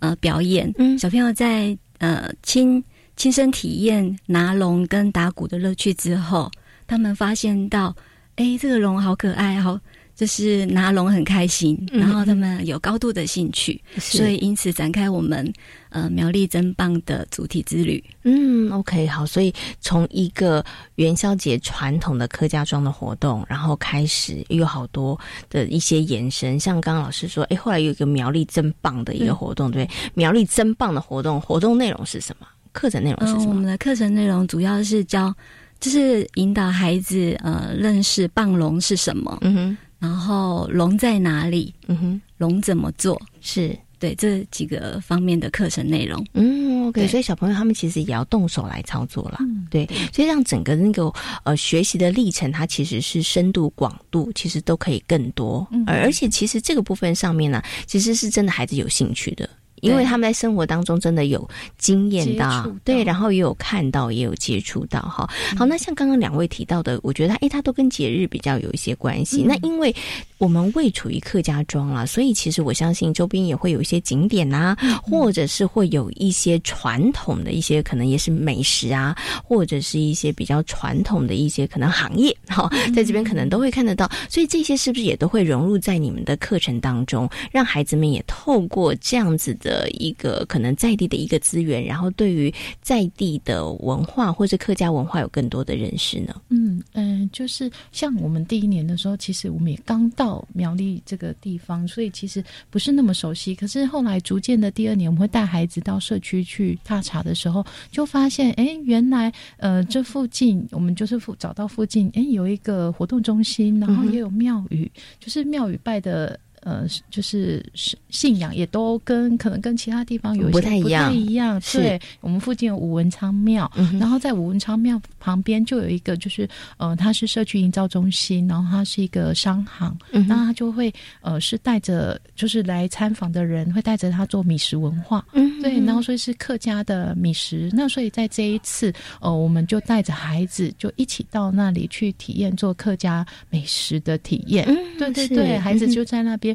呃表演。嗯，小朋友在呃亲亲身体验拿龙跟打鼓的乐趣之后，他们发现到，哎，这个龙好可爱，好。就是拿龙很开心，然后他们有高度的兴趣，所以因此展开我们呃苗栗真棒的主题之旅。嗯，OK，好，所以从一个元宵节传统的客家庄的活动，然后开始有好多的一些延伸，像刚刚老师说，哎，后来有一个苗栗真棒的一个活动，对，苗栗真棒的活动，活动内容是什么？课程内容是什么？我们的课程内容主要是教，就是引导孩子呃认识棒龙是什么。嗯哼。然后龙在哪里？嗯哼，龙怎么做？是对这几个方面的课程内容。嗯，OK，所以小朋友他们其实也要动手来操作了。对，所以让整个那个呃学习的历程，它其实是深度广度，其实都可以更多。而而且其实这个部分上面呢，其实是真的孩子有兴趣的。因为他们在生活当中真的有经验到，对，然后也有看到，也有接触到，哈。好，那像刚刚两位提到的，我觉得，哎，它都跟节日比较有一些关系。那因为我们未处于客家庄啦，所以其实我相信周边也会有一些景点啊，或者是会有一些传统的一些可能也是美食啊，或者是一些比较传统的一些可能行业，哈，在这边可能都会看得到。所以这些是不是也都会融入在你们的课程当中，让孩子们也透过这样子的。的一个可能在地的一个资源，然后对于在地的文化或者客家文化有更多的认识呢？嗯嗯，就是像我们第一年的时候，其实我们也刚到苗栗这个地方，所以其实不是那么熟悉。可是后来逐渐的第二年，我们会带孩子到社区去踏查的时候，就发现，哎，原来呃这附近我们就是附找到附近，哎有一个活动中心，然后也有庙宇，就是庙宇拜的。呃，就是信仰也都跟可能跟其他地方有一些不太一样。一样，对我们附近有武文昌庙，然后在武文昌庙旁边就有一个，就是呃，它是社区营造中心，然后它是一个商行，那他就会呃是带着就是来参访的人会带着他做米食文化，嗯，对，然后所以是客家的米食，那所以在这一次呃，我们就带着孩子就一起到那里去体验做客家美食的体验，嗯对对对，孩子就在那边。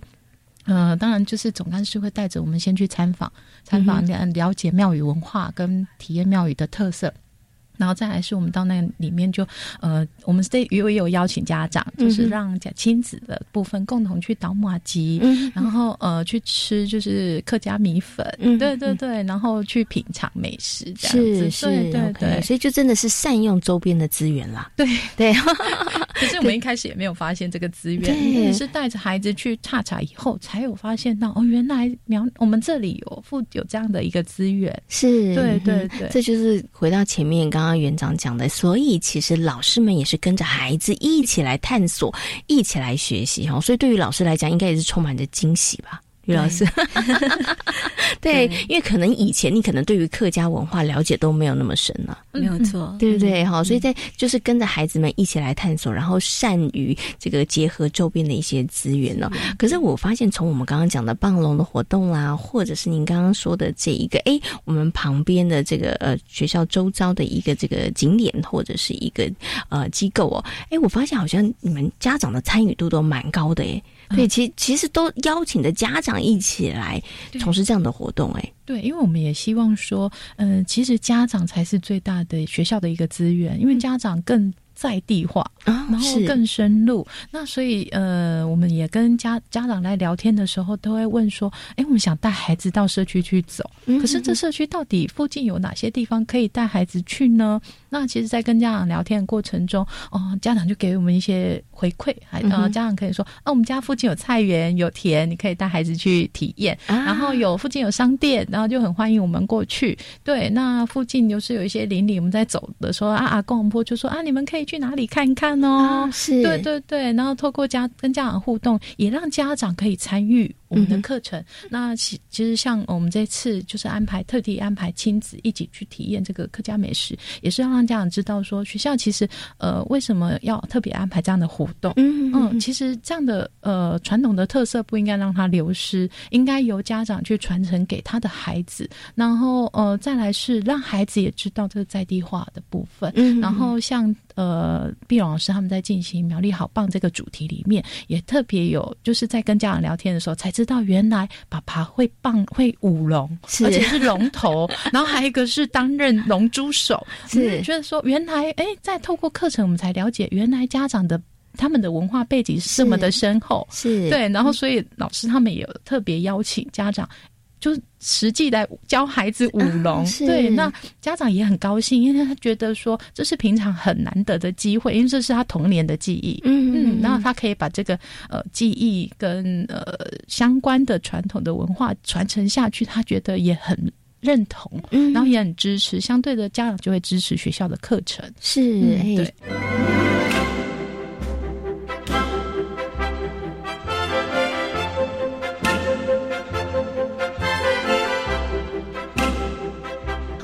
呃，当然就是总干事会带着我们先去参访，参访了了解庙宇文化跟体验庙宇的特色。然后再来是我们到那里面就呃，我们这也有邀请家长，就是让家亲子的部分共同去倒马吉，然后呃去吃就是客家米粉，对对对，然后去品尝美食这样子，对对对，所以就真的是善用周边的资源啦。对。对，可是我们一开始也没有发现这个资源，也是带着孩子去踏查以后才有发现到哦，原来苗我们这里有附有这样的一个资源，是，对对对，这就是回到前面刚刚。刚园长讲的，所以其实老师们也是跟着孩子一起来探索，一起来学习哈。所以对于老师来讲，应该也是充满着惊喜吧。于老师，对，因为可能以前你可能对于客家文化了解都没有那么深了，没有错，对不对？哈，所以在就是跟着孩子们一起来探索，然后善于这个结合周边的一些资源呢。可是我发现，从我们刚刚讲的棒龙的活动啦，或者是您刚刚说的这一个，哎，我们旁边的这个呃学校周遭的一个这个景点或者是一个呃机构哦，哎，我发现好像你们家长的参与度都蛮高的哎。对，其其实都邀请的家长一起来从事这样的活动，哎，对，因为我们也希望说，嗯，其实家长才是最大的学校的一个资源，因为家长更。在地化，然后更深入。那所以，呃，我们也跟家家长来聊天的时候，都会问说：，哎，我们想带孩子到社区去走，可是这社区到底附近有哪些地方可以带孩子去呢？那其实，在跟家长聊天的过程中，哦，家长就给我们一些回馈，还呃，家长可以说：，啊，我们家附近有菜园，有田，你可以带孩子去体验。然后有附近有商店，然后就很欢迎我们过去。对，那附近就是有一些邻里，我们在走的时候，啊，阿公婆就说：，啊，你们可以。去哪里看看哦？是，对对对，然后透过家跟家长互动，也让家长可以参与我们的课程。那其其实像我们这次就是安排特地安排亲子一起去体验这个客家美食，也是要让家长知道说学校其实呃为什么要特别安排这样的活动？嗯嗯，其实这样的呃传统的特色不应该让它流失，应该由家长去传承给他的孩子。然后呃再来是让孩子也知道这个在地化的部分。嗯，然后像。呃，毕老师他们在进行苗栗好棒这个主题里面，也特别有，就是在跟家长聊天的时候，才知道原来爸爸会棒会舞龙，而且是龙头，然后还有一个是担任龙珠手，是。觉得说原来哎，在透过课程我们才了解，原来家长的他们的文化背景是这么的深厚，是。对，然后所以老师他们也有特别邀请家长。就实际来教孩子舞龙，对，那家长也很高兴，因为他觉得说这是平常很难得的机会，因为这是他童年的记忆，嗯嗯，然后他可以把这个呃记忆跟呃相关的传统的文化传承下去，他觉得也很认同，嗯，然后也很支持，相对的家长就会支持学校的课程，是，对。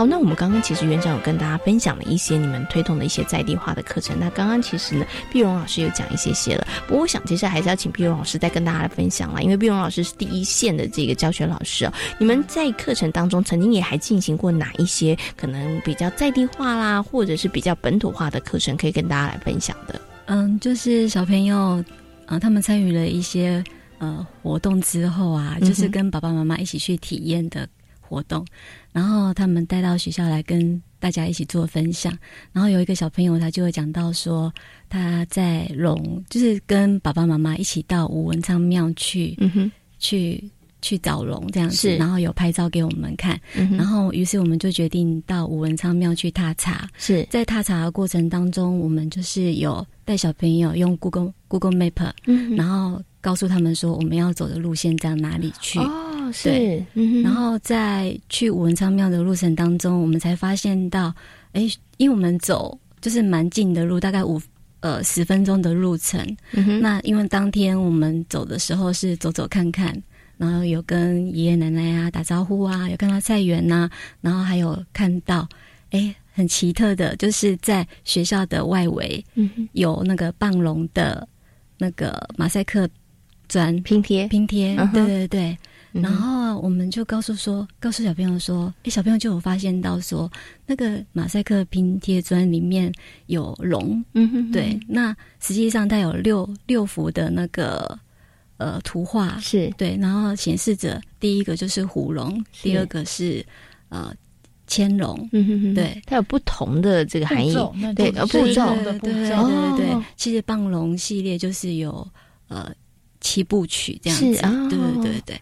好，那我们刚刚其实园长有跟大家分享了一些你们推动的一些在地化的课程。那刚刚其实呢，碧荣老师有讲一些些了。不过我想接下来还是要请碧荣老师再跟大家来分享了，因为碧荣老师是第一线的这个教学老师哦。你们在课程当中曾经也还进行过哪一些可能比较在地化啦，或者是比较本土化的课程，可以跟大家来分享的？嗯，就是小朋友，呃，他们参与了一些呃活动之后啊，就是跟爸爸妈妈一起去体验的活动，然后他们带到学校来跟大家一起做分享。然后有一个小朋友，他就会讲到说，他在龙，就是跟爸爸妈妈一起到武文昌庙去，嗯哼，去。去找龙这样子，然后有拍照给我们看，然后于是我们就决定到武文昌庙去踏查。是在踏查的过程当中，我们就是有带小朋友用 Google Google Map，然后告诉他们说我们要走的路线在哪里去。哦，是。然后在去武文昌庙的路程当中，我们才发现到，哎，因为我们走就是蛮近的路，大概五呃十分钟的路程。那因为当天我们走的时候是走走看看。然后有跟爷爷奶奶啊打招呼啊，有看到菜园呐，然后还有看到，哎，很奇特的，就是在学校的外围，有那个棒龙的那个马赛克砖拼贴，拼贴，对对对。然后我们就告诉说，告诉小朋友说，哎，小朋友就有发现到说，那个马赛克拼贴砖里面有龙，嗯哼，对，那实际上它有六六幅的那个。呃，图画。是。对，然后显示着第一个就是虎龙，第二个是呃千龙，嗯哼哼，对，它有不同的这个含义，对，步骤，对对对对对，其实棒龙系列就是有呃七部曲这样子，对对对对。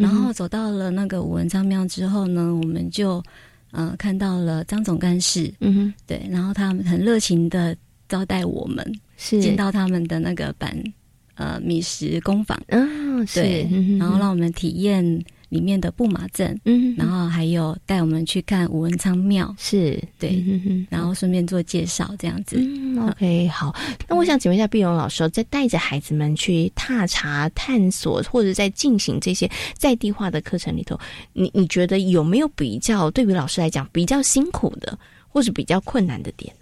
然后走到了那个武文昌庙之后呢，我们就呃看到了张总干事，嗯哼，对，然后他们很热情的招待我们，是。进到他们的那个板。呃，米食工坊，嗯，对，然后让我们体验里面的布马镇，嗯，然后还有带我们去看吴文昌庙，是。对，嗯然后顺便做介绍这样子。嗯，OK，好，那我想请问一下碧荣老师，在带着孩子们去踏查、探索，或者在进行这些在地化的课程里头，你你觉得有没有比较对于老师来讲比较辛苦的，或者比较困难的点？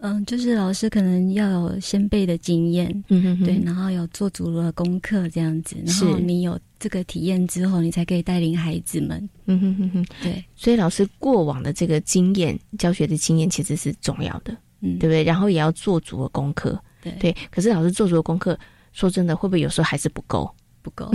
嗯，就是老师可能要有先辈的经验，嗯哼，对，然后有做足了功课这样子，然后你有这个体验之后，你才可以带领孩子们，嗯哼哼哼，对，所以老师过往的这个经验、教学的经验其实是重要的，嗯，对不对？然后也要做足了功课，对对。可是老师做足了功课，说真的，会不会有时候还是不够？不够，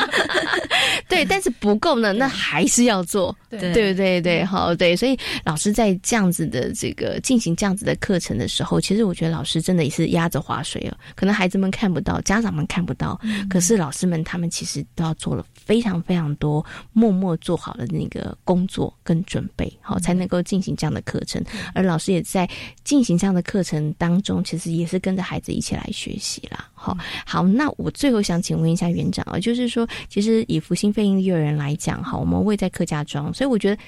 对，但是不够呢，那还是要做，对。对。对对，好对，所以老师在这样子的这个进行这样子的课程的时候，其实我觉得老师真的也是压着划水了，可能孩子们看不到，家长们看不到，可是老师们他们其实都要做了非常非常多，默默做好了那个工作跟准备，好才能够进行这样的课程，而老师也在进行这样的课程当中，其实也是跟着孩子一起来学习啦。好，好，那我最后想请问一下园长啊，就是说，其实以福星飞鹰幼儿园来讲，哈，我们位在客家庄，所以我觉得。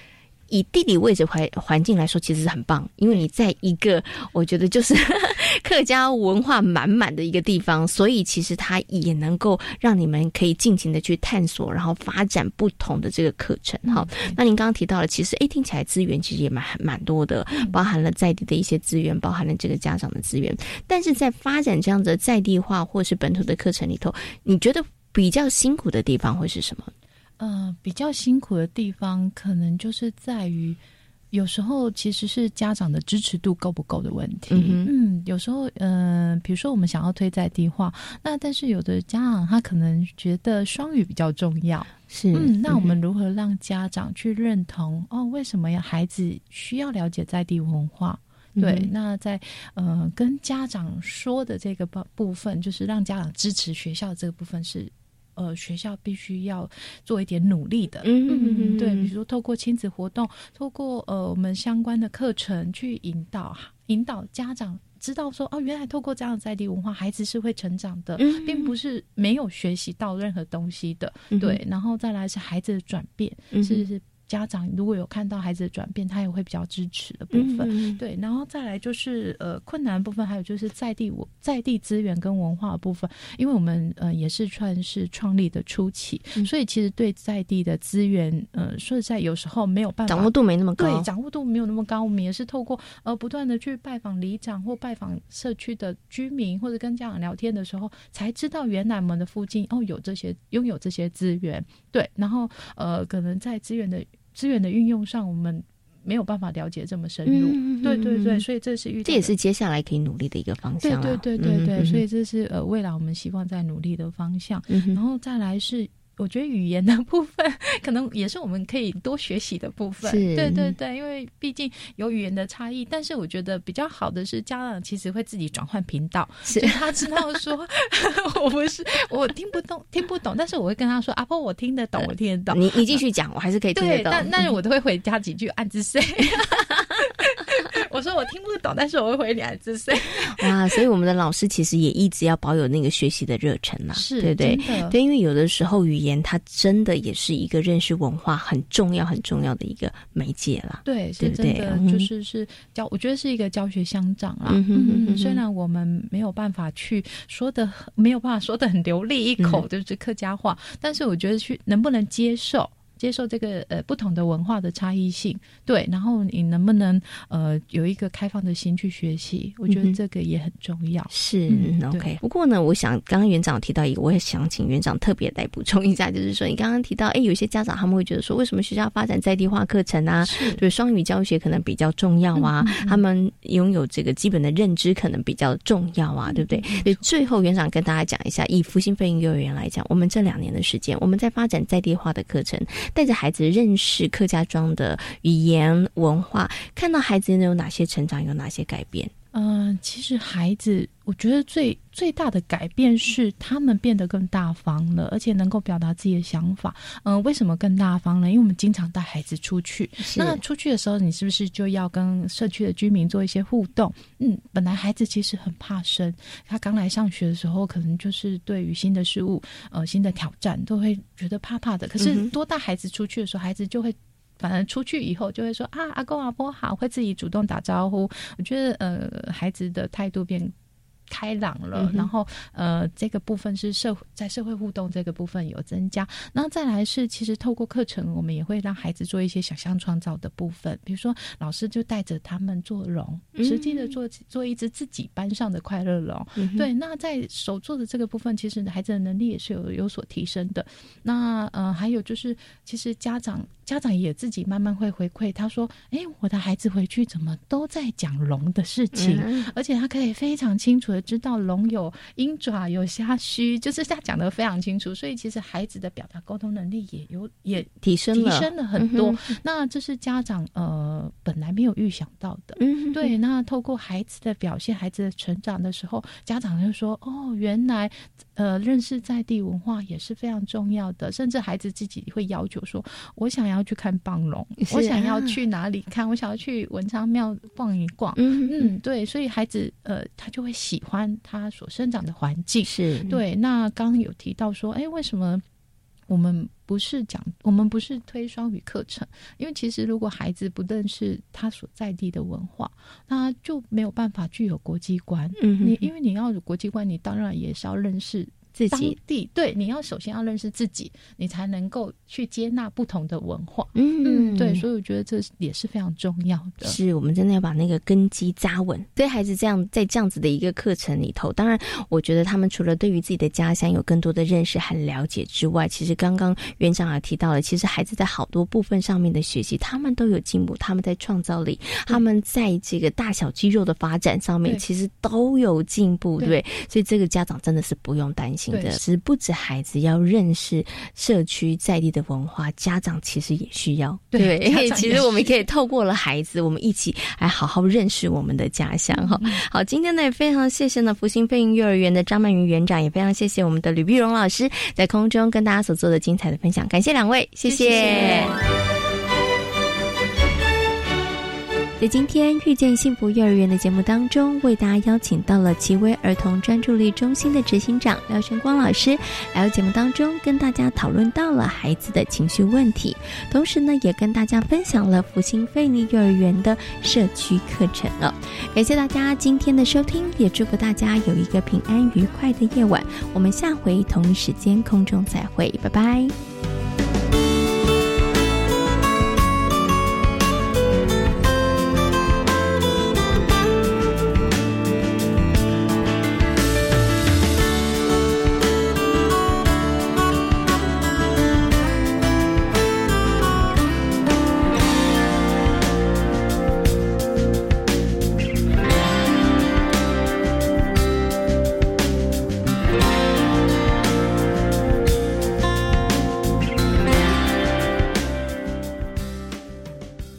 以地理位置环环境来说，其实是很棒，因为你在一个我觉得就是 客家文化满满的一个地方，所以其实它也能够让你们可以尽情的去探索，然后发展不同的这个课程。哈，那您刚刚提到了，其实哎，听起来资源其实也蛮蛮多的，包含了在地的一些资源，包含了这个家长的资源。但是在发展这样的在地化或是本土的课程里头，你觉得比较辛苦的地方会是什么？呃，比较辛苦的地方，可能就是在于，有时候其实是家长的支持度够不够的问题。嗯，有时候，嗯，比如说我们想要推在地化，那但是有的家长他可能觉得双语比较重要。是，嗯，那我们如何让家长去认同？哦，为什么要孩子需要了解在地文化？对，那在呃跟家长说的这个部部分，就是让家长支持学校这个部分是。呃，学校必须要做一点努力的，嗯嗯嗯，对，比如说透过亲子活动，透过呃我们相关的课程去引导，引导家长知道说，哦，原来透过这样的在地文化，孩子是会成长的，并不是没有学习到任何东西的，对，然后再来是孩子的转变，是是家长如果有看到孩子的转变，他也会比较支持的部分。对，然后再来就是呃困难部分，还有就是在地我在地资源跟文化部分，因为我们呃也是算是创立的初期，所以其实对在地的资源，呃说实在有时候没有办法掌握度没那么高，对，掌握度没有那么高。我们也是透过呃不断的去拜访里长或拜访社区的居民，或者跟家长聊天的时候，才知道原来我们的附近哦有这些拥有这些资源。对，然后呃可能在资源的资源的运用上，我们没有办法了解这么深入。对对对，所以这是这也是接下来可以努力的一个方向。对对对对对，所以这是呃未来我们希望在努力的方向。然后再来是。我觉得语言的部分 可能也是我们可以多学习的部分，对对对，因为毕竟有语言的差异。但是我觉得比较好的是，家长其实会自己转换频道，是他知道说 我不是我听不懂听不懂，但是我会跟他说阿婆我听得懂，我听得懂。你你继续讲，我还是可以听得懂。但但是我都会回加几句暗自 say。我说我听不懂，但是我会回你字声。哇，所以我们的老师其实也一直要保有那个学习的热忱啦，是，对对对，因为有的时候语言它真的也是一个认识文化很重要很重要的一个媒介啦。对，是真的，就是是教，我觉得是一个教学相长啊。虽然我们没有办法去说的，没有办法说的很流利一口就是客家话，但是我觉得去能不能接受。接受这个呃不同的文化的差异性，对，然后你能不能呃有一个开放的心去学习？我觉得这个也很重要。是，OK。不过呢，我想刚刚园长提到一个，我也想请园长特别来补充一下，就是说你刚刚提到，哎，有些家长他们会觉得说，为什么学校发展在地化课程啊？就是双语教学可能比较重要啊，他们拥有这个基本的认知可能比较重要啊，对不对？所以最后园长跟大家讲一下，以福星飞鹰幼儿园来讲，我们这两年的时间，我们在发展在地化的课程。带着孩子认识客家庄的语言文化，看到孩子有哪些成长，有哪些改变？嗯，其实孩子，我觉得最最大的改变是他们变得更大方了，而且能够表达自己的想法。嗯，为什么更大方呢？因为我们经常带孩子出去，那出去的时候，你是不是就要跟社区的居民做一些互动？嗯，本来孩子其实很怕生，他刚来上学的时候，可能就是对于新的事物、呃新的挑战，都会觉得怕怕的。可是多带孩子出去的时候，孩子就会。反正出去以后就会说啊，阿公阿婆好，会自己主动打招呼。我觉得呃，孩子的态度变。开朗了，然后呃，这个部分是社在社会互动这个部分有增加，然后再来是其实透过课程，我们也会让孩子做一些想象创造的部分，比如说老师就带着他们做龙，实际的做做一只自己班上的快乐龙。对，那在手做的这个部分，其实孩子的能力也是有有所提升的。那呃，还有就是其实家长家长也自己慢慢会回馈，他说：“哎，我的孩子回去怎么都在讲龙的事情，而且他可以非常清楚的。”知道龙有鹰爪有虾须，就是他讲的非常清楚，所以其实孩子的表达沟通能力也有也提升了，提升了很多。那这是家长呃本来没有预想到的，对。那透过孩子的表现，孩子的成长的时候，家长就说：“哦，原来呃认识在地文化也是非常重要的。”甚至孩子自己会要求说：“我想要去看棒龙，我想要去哪里看？我想要去文昌庙逛一逛。”嗯嗯，对。所以孩子呃他就会喜欢。欢他所生长的环境是对。那刚刚有提到说，哎，为什么我们不是讲，我们不是推双语课程？因为其实如果孩子不认识他所在地的文化，那就没有办法具有国际观。嗯，你因为你要有国际观，你当然也是要认识。自己地对，你要首先要认识自己，你才能够去接纳不同的文化。嗯，对，所以我觉得这也是非常重要的。是我们真的要把那个根基扎稳。对孩子这样在这样子的一个课程里头，当然，我觉得他们除了对于自己的家乡有更多的认识和了解之外，其实刚刚园长也提到了，其实孩子在好多部分上面的学习，他们都有进步。他们在创造力，他们在这个大小肌肉的发展上面，其实都有进步。对，所以这个家长真的是不用担心。的是不止孩子要认识社区在地的文化，家长其实也需要。对，其实我们可以透过了孩子，我们一起来好好认识我们的家乡。哈，好，今天呢也非常谢谢呢福星飞鹰幼儿园的张曼云园长，也非常谢谢我们的吕碧荣老师在空中跟大家所做的精彩的分享，感谢两位，谢谢。在今天遇见幸福幼儿园的节目当中，为大家邀请到了奇威儿童专注力中心的执行长廖晨光老师来到节目当中，跟大家讨论到了孩子的情绪问题，同时呢，也跟大家分享了福星费力幼儿园的社区课程了。感谢大家今天的收听，也祝福大家有一个平安愉快的夜晚。我们下回同一时间空中再会，拜拜。